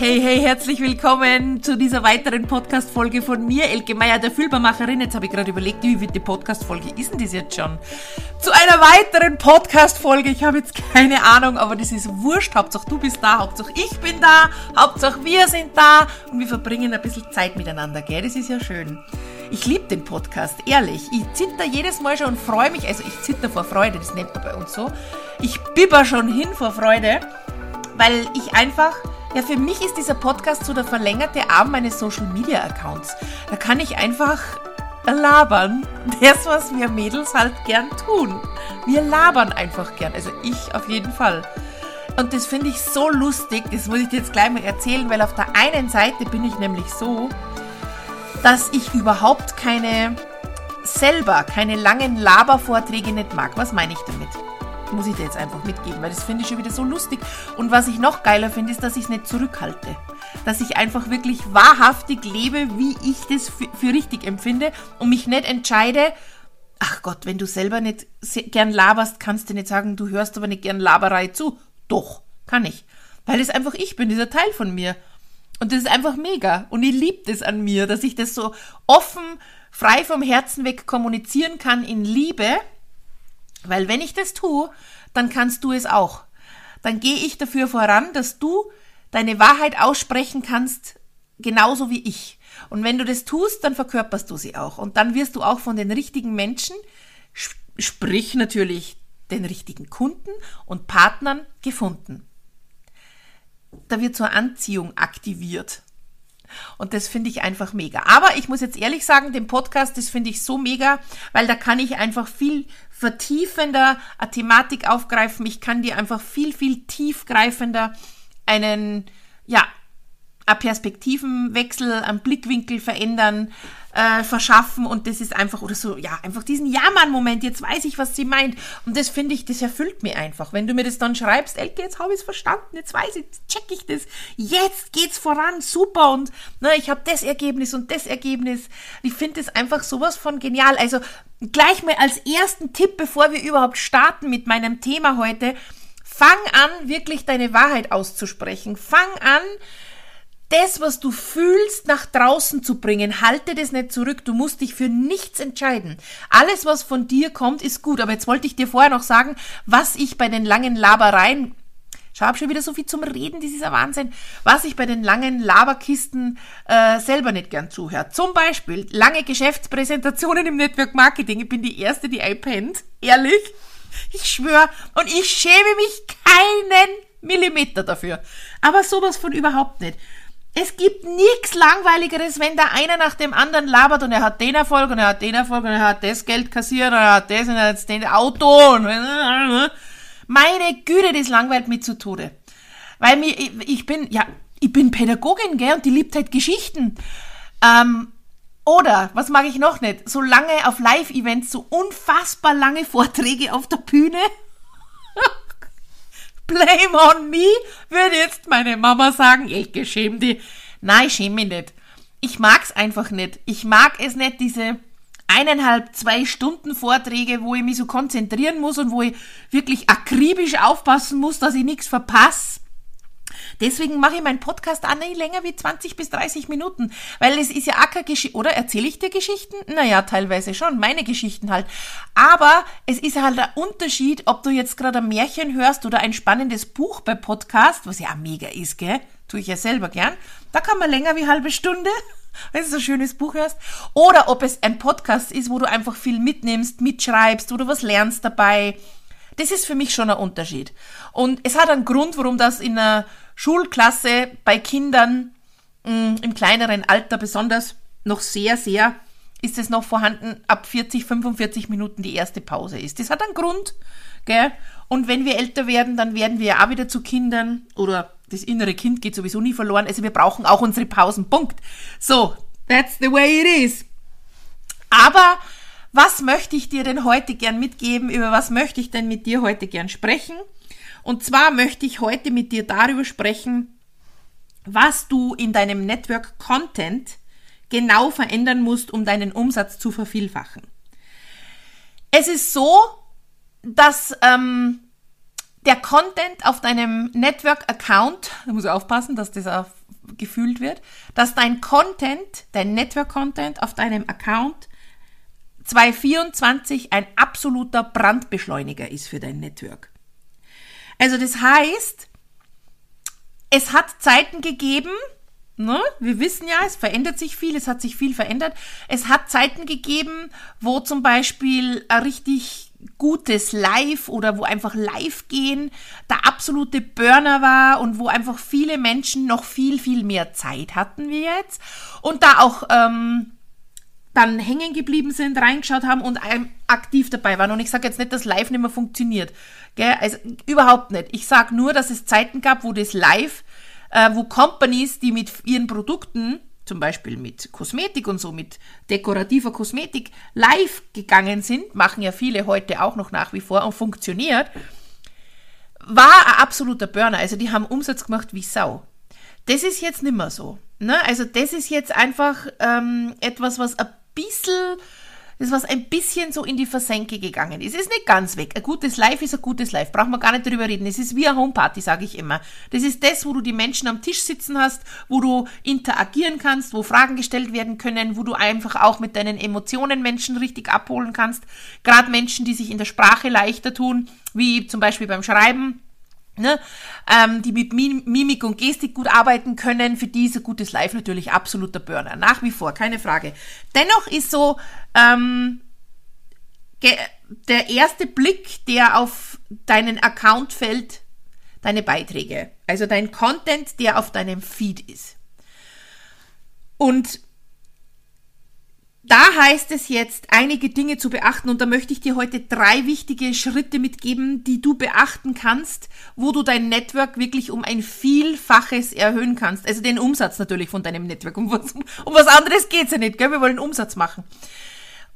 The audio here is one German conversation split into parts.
Hey, hey, herzlich willkommen zu dieser weiteren Podcast-Folge von mir, Elke Meier, der Fühlbarmacherin. Jetzt habe ich gerade überlegt, wie viel die Podcast-Folge ist denn das jetzt schon? Zu einer weiteren Podcast-Folge. Ich habe jetzt keine Ahnung, aber das ist wurscht. Hauptsache du bist da, Hauptsache ich bin da, Hauptsache wir sind da und wir verbringen ein bisschen Zeit miteinander, gell? Das ist ja schön. Ich liebe den Podcast, ehrlich. Ich zitter jedes Mal schon und freue mich. Also ich zitter vor Freude, das nennt man bei uns so. Ich bibber schon hin vor Freude, weil ich einfach ja, für mich ist dieser Podcast so der verlängerte Arm meines Social Media Accounts. Da kann ich einfach labern. Das, was wir Mädels halt gern tun. Wir labern einfach gern. Also ich auf jeden Fall. Und das finde ich so lustig. Das muss ich dir jetzt gleich mal erzählen, weil auf der einen Seite bin ich nämlich so, dass ich überhaupt keine selber keine langen Labervorträge nicht mag. Was meine ich damit? Muss ich dir jetzt einfach mitgeben, weil das finde ich schon wieder so lustig. Und was ich noch geiler finde, ist, dass ich es nicht zurückhalte. Dass ich einfach wirklich wahrhaftig lebe, wie ich das für, richtig empfinde und mich nicht entscheide, ach Gott, wenn du selber nicht gern laberst, kannst du nicht sagen, du hörst aber nicht gern Laberei zu. Doch, kann ich. Weil es einfach ich bin, dieser Teil von mir. Und das ist einfach mega. Und ich liebe das an mir, dass ich das so offen, frei vom Herzen weg kommunizieren kann in Liebe weil wenn ich das tue, dann kannst du es auch. Dann gehe ich dafür voran, dass du deine Wahrheit aussprechen kannst, genauso wie ich. Und wenn du das tust, dann verkörperst du sie auch. Und dann wirst du auch von den richtigen Menschen, sprich natürlich den richtigen Kunden und Partnern gefunden. Da wird zur Anziehung aktiviert. Und das finde ich einfach mega. Aber ich muss jetzt ehrlich sagen, den Podcast, das finde ich so mega, weil da kann ich einfach viel vertiefender eine Thematik aufgreifen. Ich kann dir einfach viel, viel tiefgreifender einen, ja, einen Perspektivenwechsel, einen Blickwinkel verändern, äh, verschaffen und das ist einfach, oder so, ja, einfach diesen Ja-Mann-Moment, jetzt weiß ich, was sie meint und das finde ich, das erfüllt mir einfach. Wenn du mir das dann schreibst, Elke, jetzt habe ich es verstanden, jetzt weiß ich, jetzt check ich das, jetzt geht's voran, super und ne, ich habe das Ergebnis und das Ergebnis. Ich finde das einfach sowas von genial. Also gleich mal als ersten Tipp, bevor wir überhaupt starten mit meinem Thema heute, fang an, wirklich deine Wahrheit auszusprechen. Fang an, das, was du fühlst, nach draußen zu bringen. Halte das nicht zurück. Du musst dich für nichts entscheiden. Alles, was von dir kommt, ist gut. Aber jetzt wollte ich dir vorher noch sagen, was ich bei den langen Labereien ich habe schon wieder so viel zum Reden, das ist ein Wahnsinn. Was ich bei den langen Laberkisten äh, selber nicht gern zuhört. Zum Beispiel lange Geschäftspräsentationen im Network Marketing. Ich bin die Erste, die einpennt. Ehrlich. Ich schwöre. Und ich schäme mich keinen Millimeter dafür. Aber sowas von überhaupt nicht. Es gibt nichts Langweiligeres, wenn der einer nach dem anderen labert und er hat den Erfolg und er hat den Erfolg und er hat das Geld kassiert und er hat das und er hat den Auto und meine Güte, das langweilt mich zu Tode. Weil mir, ich bin, ja, ich bin Pädagogin, gell, und die liebt halt Geschichten. Ähm, oder, was mag ich noch nicht? So lange auf Live-Events, so unfassbar lange Vorträge auf der Bühne. Blame on me, würde jetzt meine Mama sagen. Ich schäme die. Nein, ich schäme mich nicht. Ich mag's einfach nicht. Ich mag es nicht, diese eineinhalb, zwei Stunden Vorträge, wo ich mich so konzentrieren muss und wo ich wirklich akribisch aufpassen muss, dass ich nichts verpasse. Deswegen mache ich meinen Podcast auch nicht länger wie 20 bis 30 Minuten, weil es ist ja auch Geschichte, oder erzähle ich dir Geschichten? Naja, teilweise schon, meine Geschichten halt. Aber es ist halt ein Unterschied, ob du jetzt gerade ein Märchen hörst oder ein spannendes Buch bei Podcast, was ja mega ist, gell? Tue ich ja selber gern. Da kann man länger wie halbe Stunde wenn du so ein schönes Buch hörst. Oder ob es ein Podcast ist, wo du einfach viel mitnimmst, mitschreibst, wo du was lernst dabei. Das ist für mich schon ein Unterschied. Und es hat einen Grund, warum das in einer Schulklasse bei Kindern mh, mm, im kleineren Alter besonders noch sehr, sehr ist es noch vorhanden, ab 40, 45 Minuten die erste Pause ist. Das hat einen Grund, gell? Und wenn wir älter werden, dann werden wir ja auch wieder zu Kindern oder das innere Kind geht sowieso nie verloren. Also wir brauchen auch unsere Pausen. Punkt. So, that's the way it is. Aber was möchte ich dir denn heute gern mitgeben? Über was möchte ich denn mit dir heute gern sprechen? Und zwar möchte ich heute mit dir darüber sprechen, was du in deinem Network Content genau verändern musst, um deinen Umsatz zu vervielfachen. Es ist so, dass ähm, der Content auf deinem Network-Account, da muss ich aufpassen, dass das gefühlt wird, dass dein Content, dein Network-Content auf deinem Account 2024 ein absoluter Brandbeschleuniger ist für dein Network. Also das heißt, es hat Zeiten gegeben, Ne? Wir wissen ja, es verändert sich viel, es hat sich viel verändert. Es hat Zeiten gegeben, wo zum Beispiel ein richtig gutes Live oder wo einfach Live gehen der absolute Burner war und wo einfach viele Menschen noch viel, viel mehr Zeit hatten wie jetzt und da auch ähm, dann hängen geblieben sind, reingeschaut haben und aktiv dabei waren. Und ich sage jetzt nicht, dass Live nicht mehr funktioniert. Gell? Also überhaupt nicht. Ich sage nur, dass es Zeiten gab, wo das Live äh, wo Companies, die mit ihren Produkten, zum Beispiel mit Kosmetik und so, mit dekorativer Kosmetik live gegangen sind, machen ja viele heute auch noch nach wie vor und funktioniert, war ein absoluter Burner. Also die haben Umsatz gemacht wie Sau. Das ist jetzt nicht mehr so. Ne? Also das ist jetzt einfach ähm, etwas, was ein bisschen das was ein bisschen so in die Versenke gegangen ist. Es ist nicht ganz weg. Ein gutes Live ist ein gutes Live. Brauchen wir gar nicht drüber reden. Es ist wie eine Homeparty, sage ich immer. Das ist das, wo du die Menschen am Tisch sitzen hast, wo du interagieren kannst, wo Fragen gestellt werden können, wo du einfach auch mit deinen Emotionen Menschen richtig abholen kannst. Gerade Menschen, die sich in der Sprache leichter tun, wie zum Beispiel beim Schreiben Ne, ähm, die mit Mimik und Gestik gut arbeiten können, für die ist ein gutes Live natürlich absoluter Burner. Nach wie vor, keine Frage. Dennoch ist so ähm, der erste Blick, der auf deinen Account fällt, deine Beiträge. Also dein Content, der auf deinem Feed ist. Und da heißt es jetzt, einige Dinge zu beachten und da möchte ich dir heute drei wichtige Schritte mitgeben, die du beachten kannst, wo du dein Network wirklich um ein Vielfaches erhöhen kannst. Also den Umsatz natürlich von deinem Network. Um was, um was anderes geht's ja nicht, gell? Wir wollen Umsatz machen.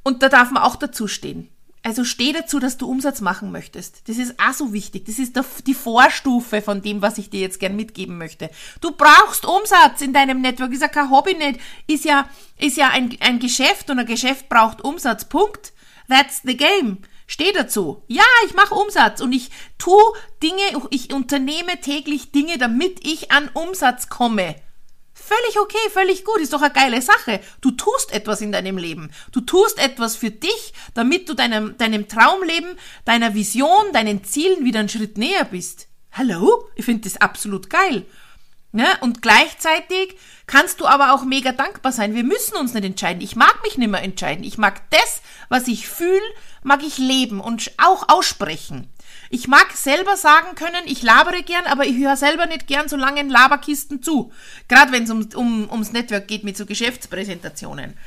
Und da darf man auch dazu stehen. Also steh dazu, dass du Umsatz machen möchtest. Das ist auch so wichtig. Das ist die Vorstufe von dem, was ich dir jetzt gern mitgeben möchte. Du brauchst Umsatz in deinem Network. Ist ja kein Hobby nicht. Ist ja, ist ja ein, ein Geschäft und ein Geschäft braucht Umsatz. Punkt. That's the game. Steh dazu. Ja, ich mache Umsatz und ich tu Dinge, ich unternehme täglich Dinge, damit ich an Umsatz komme. Völlig okay, völlig gut, ist doch eine geile Sache. Du tust etwas in deinem Leben. Du tust etwas für dich, damit du deinem, deinem Traumleben, deiner Vision, deinen Zielen wieder einen Schritt näher bist. Hallo? Ich finde das absolut geil. Ja, und gleichzeitig kannst du aber auch mega dankbar sein. Wir müssen uns nicht entscheiden. Ich mag mich nicht mehr entscheiden. Ich mag das, was ich fühle, mag ich leben und auch aussprechen. Ich mag selber sagen können, ich labere gern, aber ich höre selber nicht gern so langen Laberkisten zu. Gerade wenn es um, um, ums Network geht mit so Geschäftspräsentationen.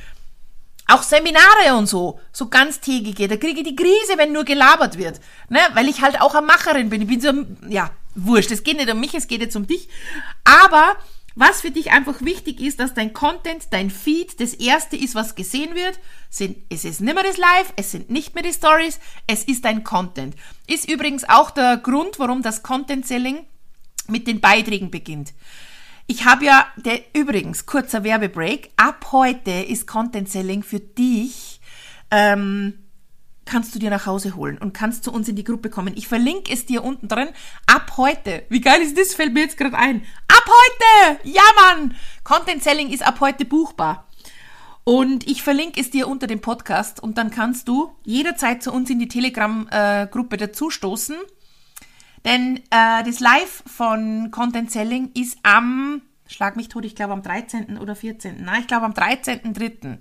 Auch Seminare und so, so ganztägige, da kriege ich die Krise, wenn nur gelabert wird. Ne? Weil ich halt auch eine Macherin bin. Ich bin so, ja, wurscht. Es geht nicht um mich, es geht jetzt um dich. Aber was für dich einfach wichtig ist, dass dein Content, dein Feed das erste ist, was gesehen wird. Sind, es ist nicht mehr das Live, es sind nicht mehr die Stories, es ist dein Content. Ist übrigens auch der Grund, warum das Content Selling mit den Beiträgen beginnt. Ich habe ja, der, übrigens, kurzer Werbebreak, ab heute ist Content Selling für dich ähm, kannst du dir nach Hause holen und kannst zu uns in die Gruppe kommen. Ich verlinke es dir unten drin. Ab heute. Wie geil ist das? Fällt mir jetzt gerade ein. Heute! Ja, Mann! Content Selling ist ab heute buchbar. Und ich verlinke es dir unter dem Podcast und dann kannst du jederzeit zu uns in die Telegram-Gruppe dazustoßen. Denn äh, das Live von Content Selling ist am, schlag mich tot, ich glaube am 13. oder 14. Nein, ich glaube am 13.3.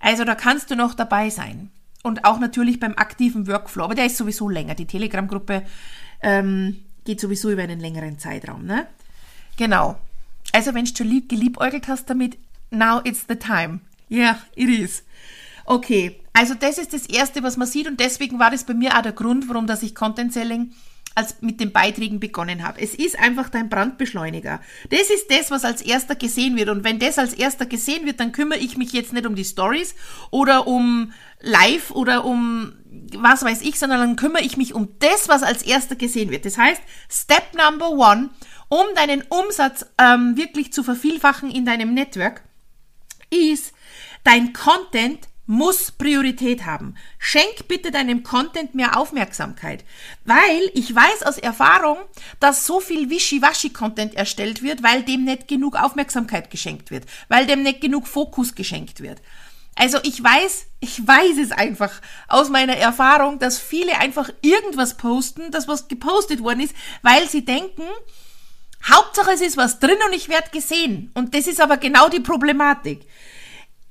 Also da kannst du noch dabei sein und auch natürlich beim aktiven Workflow. Aber der ist sowieso länger. Die Telegram-Gruppe ähm, geht sowieso über einen längeren Zeitraum. Ne? Genau. Also wenn du schon lieb, geliebäugelt hast damit, now it's the time. Yeah, it is. Okay, also das ist das Erste, was man sieht und deswegen war das bei mir auch der Grund, warum dass ich Content Selling als mit den Beiträgen begonnen habe. Es ist einfach dein Brandbeschleuniger. Das ist das, was als erster gesehen wird. Und wenn das als erster gesehen wird, dann kümmere ich mich jetzt nicht um die Stories oder um Live oder um was weiß ich, sondern dann kümmere ich mich um das, was als erster gesehen wird. Das heißt, Step Number One, um deinen Umsatz ähm, wirklich zu vervielfachen in deinem Network, ist dein Content muss Priorität haben. Schenk bitte deinem Content mehr Aufmerksamkeit, weil ich weiß aus Erfahrung, dass so viel Wischiwaschi-Content erstellt wird, weil dem nicht genug Aufmerksamkeit geschenkt wird, weil dem nicht genug Fokus geschenkt wird. Also ich weiß, ich weiß es einfach aus meiner Erfahrung, dass viele einfach irgendwas posten, das was gepostet worden ist, weil sie denken, Hauptsache es ist was drin und ich werde gesehen. Und das ist aber genau die Problematik.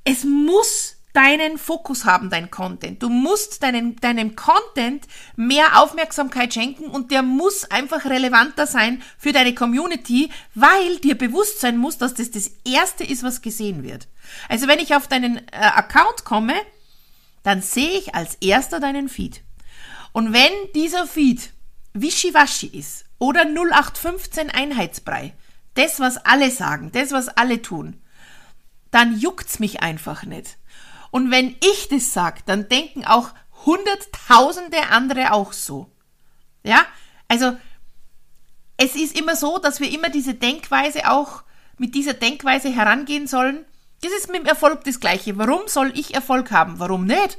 Es muss deinen Fokus haben, dein Content. Du musst deinen, deinem Content mehr Aufmerksamkeit schenken und der muss einfach relevanter sein für deine Community, weil dir bewusst sein muss, dass das das Erste ist, was gesehen wird. Also wenn ich auf deinen äh, Account komme, dann sehe ich als erster deinen Feed. Und wenn dieser Feed wischiwaschi ist oder 0815 Einheitsbrei, das, was alle sagen, das, was alle tun, dann juckt's mich einfach nicht. Und wenn ich das sage, dann denken auch hunderttausende andere auch so. Ja, also es ist immer so, dass wir immer diese Denkweise auch mit dieser Denkweise herangehen sollen. Das ist mit dem Erfolg das Gleiche. Warum soll ich Erfolg haben? Warum nicht?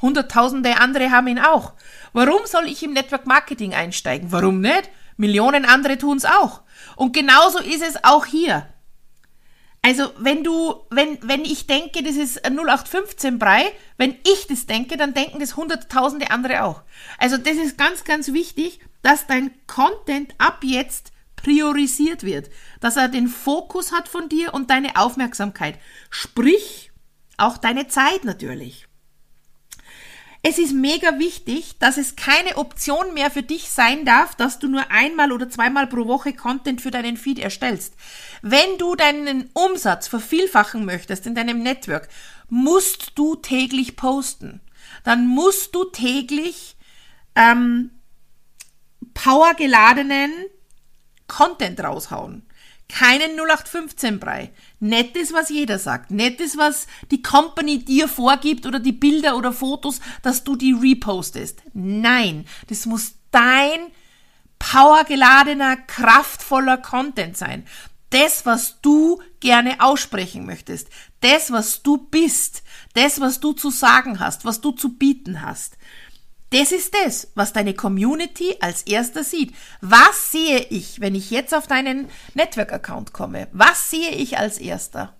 Hunderttausende andere haben ihn auch. Warum soll ich im Network Marketing einsteigen? Warum nicht? Millionen andere tun es auch. Und genauso ist es auch hier. Also, wenn du, wenn, wenn ich denke, das ist 0815 Brei, wenn ich das denke, dann denken das hunderttausende andere auch. Also, das ist ganz, ganz wichtig, dass dein Content ab jetzt priorisiert wird, dass er den Fokus hat von dir und deine Aufmerksamkeit. Sprich, auch deine Zeit natürlich. Es ist mega wichtig, dass es keine Option mehr für dich sein darf, dass du nur einmal oder zweimal pro Woche Content für deinen Feed erstellst. Wenn du deinen Umsatz vervielfachen möchtest in deinem Network, musst du täglich posten. Dann musst du täglich ähm, powergeladenen Content raushauen. Keinen 0815-Brei. Nettes, was jeder sagt. Nettes, was die Company dir vorgibt oder die Bilder oder Fotos, dass du die repostest. Nein, das muss dein powergeladener, kraftvoller Content sein. Das, was du gerne aussprechen möchtest. Das, was du bist. Das, was du zu sagen hast, was du zu bieten hast. Das ist das, was deine Community als erster sieht. Was sehe ich, wenn ich jetzt auf deinen Network-Account komme? Was sehe ich als erster?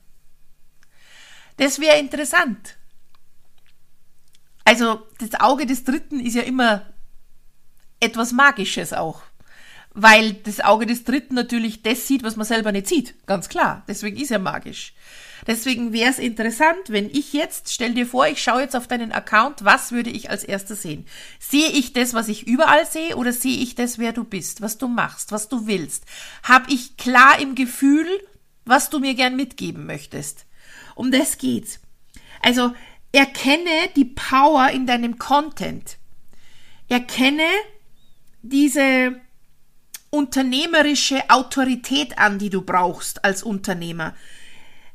Das wäre interessant. Also das Auge des Dritten ist ja immer etwas Magisches auch. Weil das Auge des Dritten natürlich das sieht, was man selber nicht sieht. Ganz klar. Deswegen ist er magisch. Deswegen wäre es interessant, wenn ich jetzt, stell dir vor, ich schaue jetzt auf deinen Account, was würde ich als erstes sehen? Sehe ich das, was ich überall sehe, oder sehe ich das, wer du bist, was du machst, was du willst? Hab ich klar im Gefühl, was du mir gern mitgeben möchtest? Um das geht's. Also, erkenne die Power in deinem Content. Erkenne diese unternehmerische Autorität an, die du brauchst als Unternehmer.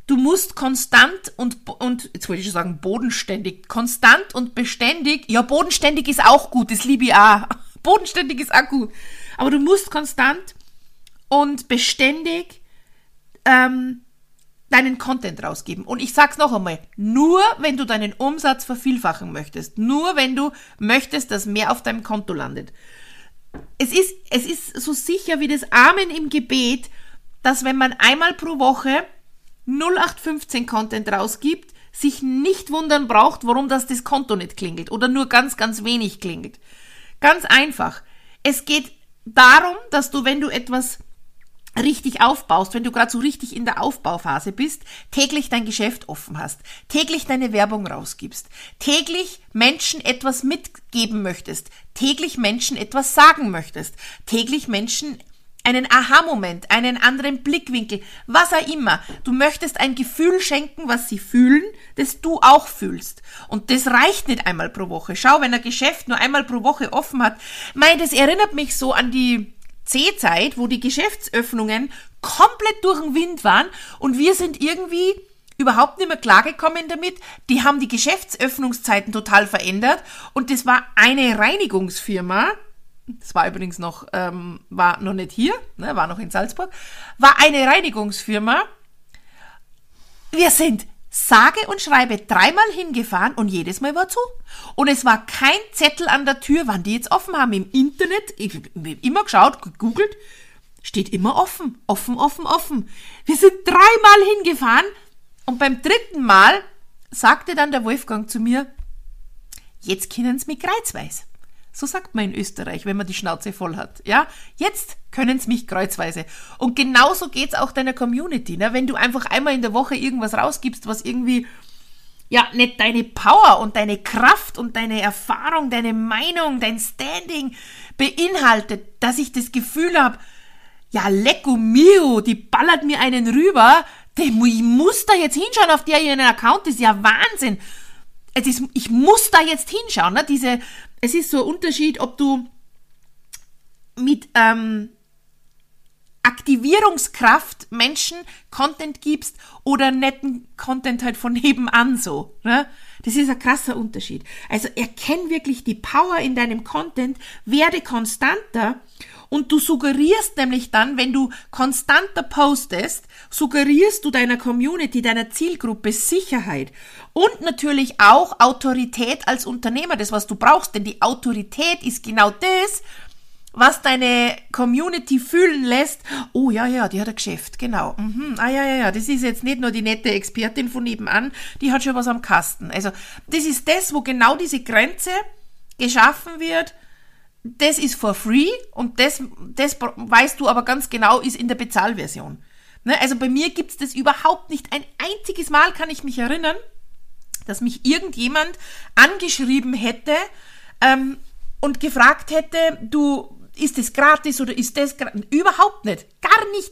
Du musst konstant und, und, jetzt wollte ich schon sagen, bodenständig, konstant und beständig, ja, bodenständig ist auch gut, das liebe ich auch. Bodenständig ist auch gut. Aber du musst konstant und beständig ähm, deinen Content rausgeben. Und ich sag's noch einmal, nur wenn du deinen Umsatz vervielfachen möchtest, nur wenn du möchtest, dass mehr auf deinem Konto landet. Es ist, es ist so sicher wie das Amen im Gebet, dass wenn man einmal pro Woche 0815 Content rausgibt, sich nicht wundern braucht, warum das das Konto nicht klingelt oder nur ganz, ganz wenig klingelt. Ganz einfach. Es geht darum, dass du, wenn du etwas richtig aufbaust, wenn du gerade so richtig in der Aufbauphase bist, täglich dein Geschäft offen hast, täglich deine Werbung rausgibst, täglich Menschen etwas mitgeben möchtest, täglich Menschen etwas sagen möchtest, täglich Menschen einen Aha-Moment, einen anderen Blickwinkel, was auch immer. Du möchtest ein Gefühl schenken, was sie fühlen, das du auch fühlst. Und das reicht nicht einmal pro Woche. Schau, wenn ein Geschäft nur einmal pro Woche offen hat, mei, das erinnert mich so an die C-Zeit, wo die Geschäftsöffnungen komplett durch den Wind waren und wir sind irgendwie überhaupt nicht mehr klargekommen damit. Die haben die Geschäftsöffnungszeiten total verändert und das war eine Reinigungsfirma, das war übrigens noch, ähm, war noch nicht hier, ne, war noch in Salzburg, war eine Reinigungsfirma. Wir sind sage und schreibe dreimal hingefahren und jedes Mal war zu. Und es war kein Zettel an der Tür, wann die jetzt offen haben. Im Internet, ich habe immer geschaut, gegoogelt, steht immer offen, offen, offen, offen. Wir sind dreimal hingefahren und beim dritten Mal sagte dann der Wolfgang zu mir, jetzt können sie mich kreuzweise. So sagt man in Österreich, wenn man die Schnauze voll hat. Ja, jetzt können sie mich kreuzweise. Und genauso geht's auch deiner Community. Ne? Wenn du einfach einmal in der Woche irgendwas rausgibst, was irgendwie ja nicht deine Power und deine Kraft und deine Erfahrung, deine Meinung, dein Standing beinhaltet, dass ich das Gefühl habe, ja, lecco mio, die ballert mir einen rüber, ich muss da jetzt hinschauen auf der ihren Account, das ist ja Wahnsinn. Ist, ich muss da jetzt hinschauen. Ne? Diese, es ist so ein Unterschied, ob du mit ähm, Aktivierungskraft Menschen Content gibst oder netten Content halt von nebenan so. Ne? Das ist ein krasser Unterschied. Also erkenn wirklich die Power in deinem Content, werde konstanter und du suggerierst nämlich dann, wenn du konstanter postest, suggerierst du deiner Community, deiner Zielgruppe Sicherheit und natürlich auch Autorität als Unternehmer, das was du brauchst, denn die Autorität ist genau das, was deine Community fühlen lässt, oh ja, ja, die hat ein Geschäft, genau. Mhm. Ah ja, ja, ja, das ist jetzt nicht nur die nette Expertin von nebenan, die hat schon was am Kasten. Also das ist das, wo genau diese Grenze geschaffen wird, das ist for free und das, das weißt du aber ganz genau, ist in der Bezahlversion. Ne? Also bei mir gibt es das überhaupt nicht. Ein einziges Mal kann ich mich erinnern, dass mich irgendjemand angeschrieben hätte ähm, und gefragt hätte, du, ist das gratis oder ist das gratis? Überhaupt nicht. Gar nicht.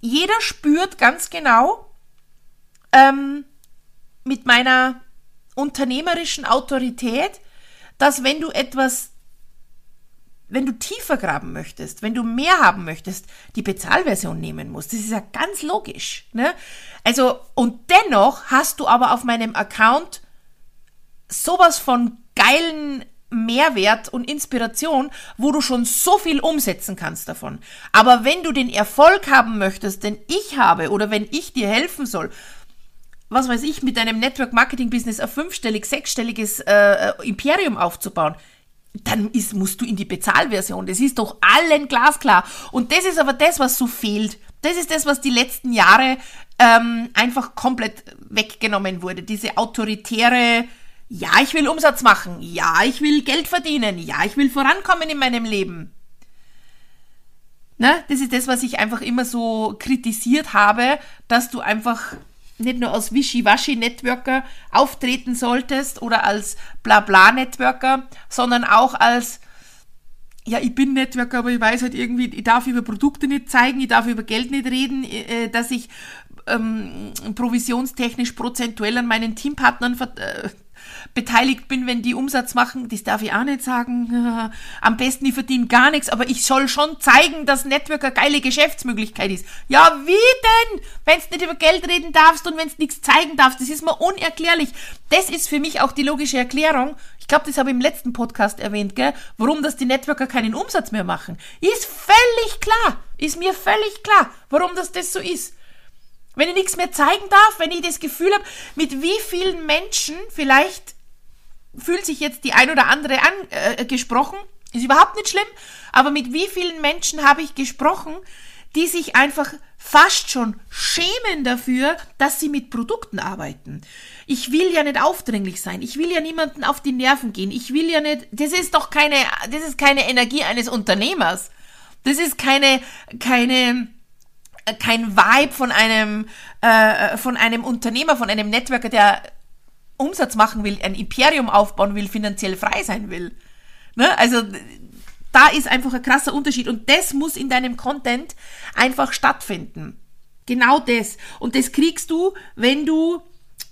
Jeder spürt ganz genau ähm, mit meiner unternehmerischen Autorität, dass wenn du etwas wenn du tiefer graben möchtest, wenn du mehr haben möchtest, die Bezahlversion nehmen musst. Das ist ja ganz logisch. Ne? Also, und dennoch hast du aber auf meinem Account sowas von geilen Mehrwert und Inspiration, wo du schon so viel umsetzen kannst davon. Aber wenn du den Erfolg haben möchtest, den ich habe, oder wenn ich dir helfen soll, was weiß ich, mit deinem Network Marketing Business ein fünfstellig, sechsstelliges äh, äh Imperium aufzubauen, dann ist, musst du in die Bezahlversion. Das ist doch allen glasklar. Und das ist aber das, was so fehlt. Das ist das, was die letzten Jahre ähm, einfach komplett weggenommen wurde. Diese autoritäre, ja, ich will Umsatz machen, ja, ich will Geld verdienen, ja, ich will vorankommen in meinem Leben. Ne? Das ist das, was ich einfach immer so kritisiert habe, dass du einfach nicht nur als Wischiwaschi-Networker auftreten solltest oder als Blabla-Networker, sondern auch als ja, ich bin Networker, aber ich weiß halt irgendwie, ich darf über Produkte nicht zeigen, ich darf über Geld nicht reden, äh, dass ich ähm, provisionstechnisch prozentuell an meinen Teampartnern äh, beteiligt bin, wenn die Umsatz machen, das darf ich auch nicht sagen. Am besten, ich verdiene gar nichts, aber ich soll schon zeigen, dass Network eine geile Geschäftsmöglichkeit ist. Ja, wie denn? Wenn du nicht über Geld reden darfst und wenn du nichts zeigen darfst, das ist mir unerklärlich. Das ist für mich auch die logische Erklärung. Ich glaube, das habe ich im letzten Podcast erwähnt, gell? Warum das die Networker keinen Umsatz mehr machen. Ist völlig klar. Ist mir völlig klar, warum das das so ist. Wenn ich nichts mehr zeigen darf, wenn ich das Gefühl habe, mit wie vielen Menschen vielleicht fühlt sich jetzt die ein oder andere angesprochen, äh, ist überhaupt nicht schlimm, aber mit wie vielen Menschen habe ich gesprochen, die sich einfach fast schon schämen dafür, dass sie mit Produkten arbeiten. Ich will ja nicht aufdringlich sein. Ich will ja niemanden auf die Nerven gehen. Ich will ja nicht, das ist doch keine, das ist keine Energie eines Unternehmers. Das ist keine, keine, kein Vibe von einem, äh, von einem Unternehmer, von einem Networker, der Umsatz machen will, ein Imperium aufbauen will, finanziell frei sein will. Ne? Also da ist einfach ein krasser Unterschied und das muss in deinem Content einfach stattfinden. Genau das. Und das kriegst du, wenn du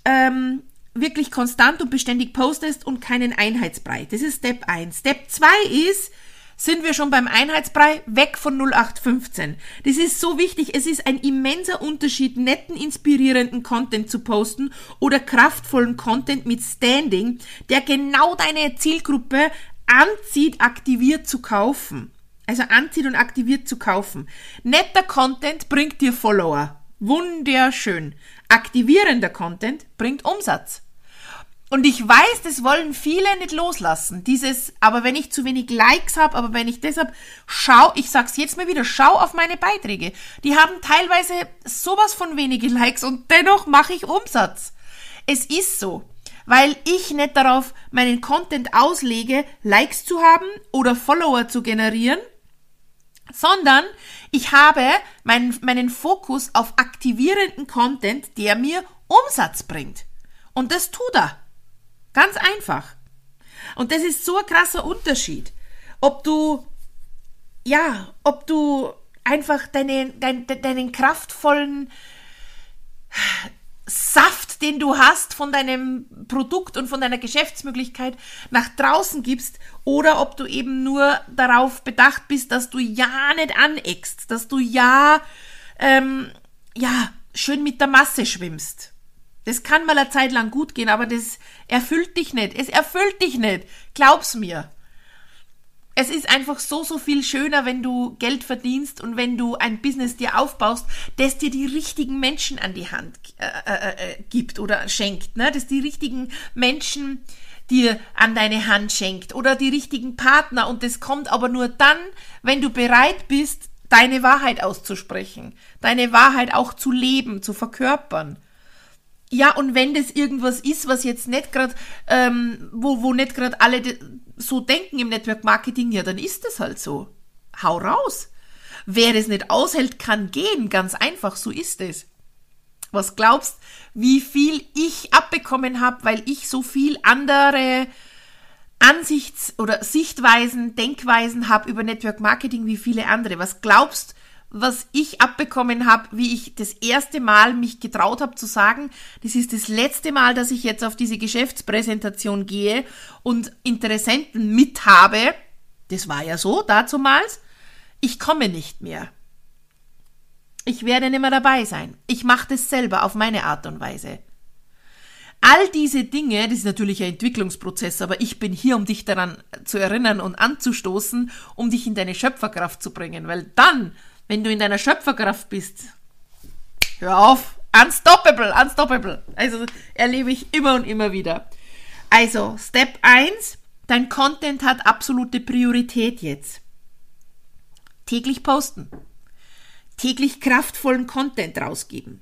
ähm, wirklich konstant und beständig postest und keinen Einheitsbrei. Das ist Step 1. Step 2 ist, sind wir schon beim Einheitsbrei weg von 0815. Das ist so wichtig. Es ist ein immenser Unterschied, netten, inspirierenden Content zu posten oder kraftvollen Content mit Standing, der genau deine Zielgruppe anzieht, aktiviert zu kaufen. Also anzieht und aktiviert zu kaufen. Netter Content bringt dir Follower. Wunderschön. Aktivierender Content bringt Umsatz. Und ich weiß, das wollen viele nicht loslassen. Dieses, aber wenn ich zu wenig Likes habe, aber wenn ich deshalb schau, ich sag's jetzt mal wieder, schau auf meine Beiträge. Die haben teilweise sowas von wenige Likes und dennoch mache ich Umsatz. Es ist so, weil ich nicht darauf meinen Content auslege, Likes zu haben oder Follower zu generieren, sondern ich habe meinen, meinen Fokus auf aktivierenden Content, der mir Umsatz bringt. Und das tut er. Ganz einfach. Und das ist so ein krasser Unterschied. Ob du, ja, ob du einfach deine, dein, deinen kraftvollen Saft, den du hast von deinem Produkt und von deiner Geschäftsmöglichkeit nach draußen gibst oder ob du eben nur darauf bedacht bist, dass du ja nicht aneckst, dass du ja, ähm, ja, schön mit der Masse schwimmst. Das kann mal eine Zeit lang gut gehen, aber das erfüllt dich nicht. Es erfüllt dich nicht. Glaub's mir. Es ist einfach so, so viel schöner, wenn du Geld verdienst und wenn du ein Business dir aufbaust, das dir die richtigen Menschen an die Hand äh, äh, äh, gibt oder schenkt, ne? das die richtigen Menschen dir an deine Hand schenkt oder die richtigen Partner und das kommt aber nur dann, wenn du bereit bist, deine Wahrheit auszusprechen, deine Wahrheit auch zu leben, zu verkörpern. Ja, und wenn das irgendwas ist, was jetzt nicht gerade, ähm, wo, wo nicht gerade alle so denken im Network Marketing, ja, dann ist das halt so. Hau raus. Wer das nicht aushält, kann gehen. Ganz einfach, so ist es. Was glaubst, wie viel ich abbekommen habe, weil ich so viel andere Ansichts- oder Sichtweisen, Denkweisen habe über Network Marketing wie viele andere? Was glaubst, was ich abbekommen habe, wie ich das erste Mal mich getraut habe zu sagen, das ist das letzte Mal, dass ich jetzt auf diese Geschäftspräsentation gehe und Interessenten mit habe. Das war ja so dazumals. Ich komme nicht mehr. Ich werde nicht mehr dabei sein. Ich mache das selber auf meine Art und Weise. All diese Dinge, das ist natürlich ein Entwicklungsprozess, aber ich bin hier, um dich daran zu erinnern und anzustoßen, um dich in deine Schöpferkraft zu bringen, weil dann wenn du in deiner Schöpferkraft bist, hör auf, unstoppable, unstoppable. Also erlebe ich immer und immer wieder. Also, Step 1, dein Content hat absolute Priorität jetzt. Täglich posten. Täglich kraftvollen Content rausgeben.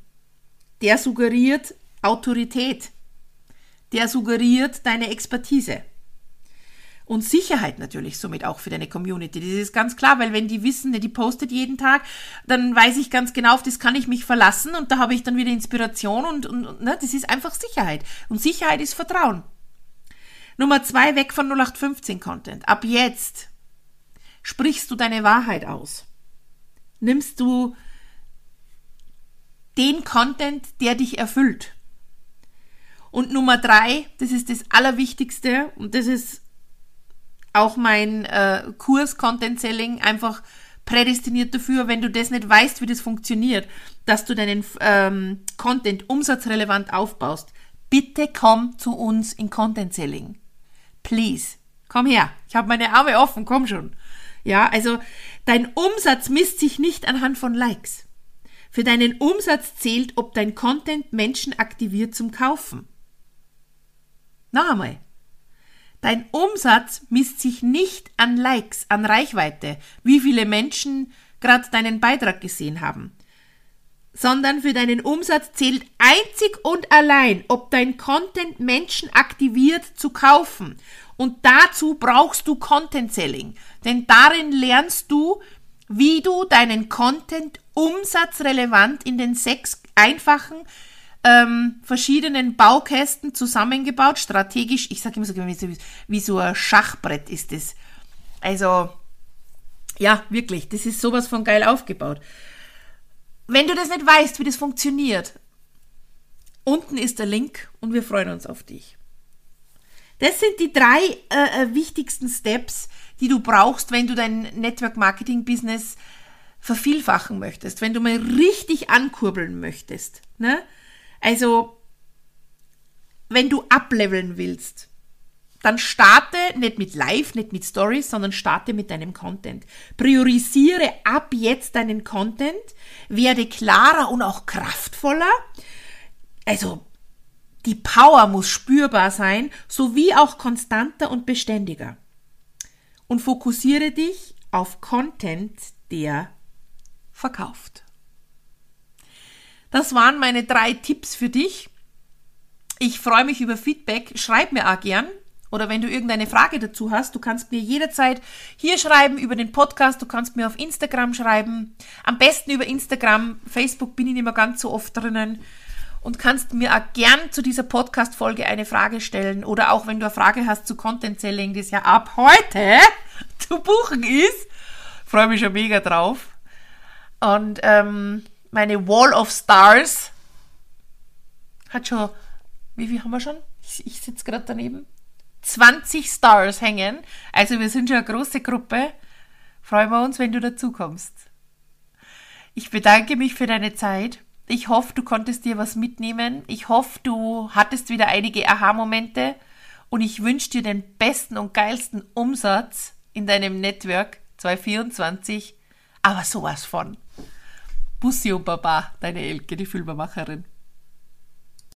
Der suggeriert Autorität. Der suggeriert deine Expertise und Sicherheit natürlich somit auch für deine Community. Das ist ganz klar, weil wenn die wissen, die postet jeden Tag, dann weiß ich ganz genau, auf das kann ich mich verlassen und da habe ich dann wieder Inspiration und, und, und ne, das ist einfach Sicherheit. Und Sicherheit ist Vertrauen. Nummer zwei, weg von 0815 Content. Ab jetzt sprichst du deine Wahrheit aus. Nimmst du den Content, der dich erfüllt. Und Nummer drei, das ist das Allerwichtigste und das ist auch mein äh, Kurs Content Selling einfach prädestiniert dafür, wenn du das nicht weißt, wie das funktioniert, dass du deinen ähm, Content umsatzrelevant aufbaust. Bitte komm zu uns in Content Selling. Please. Komm her. Ich habe meine Arme offen. Komm schon. Ja, also dein Umsatz misst sich nicht anhand von Likes. Für deinen Umsatz zählt, ob dein Content Menschen aktiviert zum Kaufen. Noch einmal. Dein Umsatz misst sich nicht an Likes, an Reichweite, wie viele Menschen gerade deinen Beitrag gesehen haben, sondern für deinen Umsatz zählt einzig und allein, ob dein Content Menschen aktiviert zu kaufen. Und dazu brauchst du Content Selling, denn darin lernst du, wie du deinen Content umsatzrelevant in den sechs einfachen ähm, verschiedenen Baukästen zusammengebaut, strategisch. Ich sage immer so, wie so, ein Schachbrett ist es. Also, ja, wirklich, das ist sowas von geil aufgebaut. Wenn du das nicht weißt, wie das funktioniert, unten ist der Link und wir freuen uns auf dich. Das sind die drei äh, äh wichtigsten Steps, die du brauchst, wenn du dein Network Marketing Business vervielfachen möchtest, wenn du mal richtig ankurbeln möchtest. Ne? Also, wenn du ableveln willst, dann starte nicht mit Live, nicht mit Stories, sondern starte mit deinem Content. Priorisiere ab jetzt deinen Content, werde klarer und auch kraftvoller. also die Power muss spürbar sein, sowie auch konstanter und beständiger. Und fokussiere dich auf Content, der verkauft. Das waren meine drei Tipps für dich. Ich freue mich über Feedback. Schreib mir auch gern. Oder wenn du irgendeine Frage dazu hast, du kannst mir jederzeit hier schreiben über den Podcast, du kannst mir auf Instagram schreiben. Am besten über Instagram. Facebook bin ich nicht mehr ganz so oft drinnen. Und kannst mir auch gern zu dieser Podcast-Folge eine Frage stellen. Oder auch wenn du eine Frage hast zu Content Selling, das ja ab heute zu buchen ist. Freue mich schon mega drauf. Und ähm, meine Wall of Stars hat schon, wie viel haben wir schon? Ich, ich sitze gerade daneben. 20 Stars hängen. Also wir sind schon eine große Gruppe. Freuen wir uns, wenn du dazukommst. Ich bedanke mich für deine Zeit. Ich hoffe, du konntest dir was mitnehmen. Ich hoffe, du hattest wieder einige Aha-Momente. Und ich wünsche dir den besten und geilsten Umsatz in deinem Network 2024. Aber sowas von. Bussi und Baba, deine Elke, die Filmemacherin.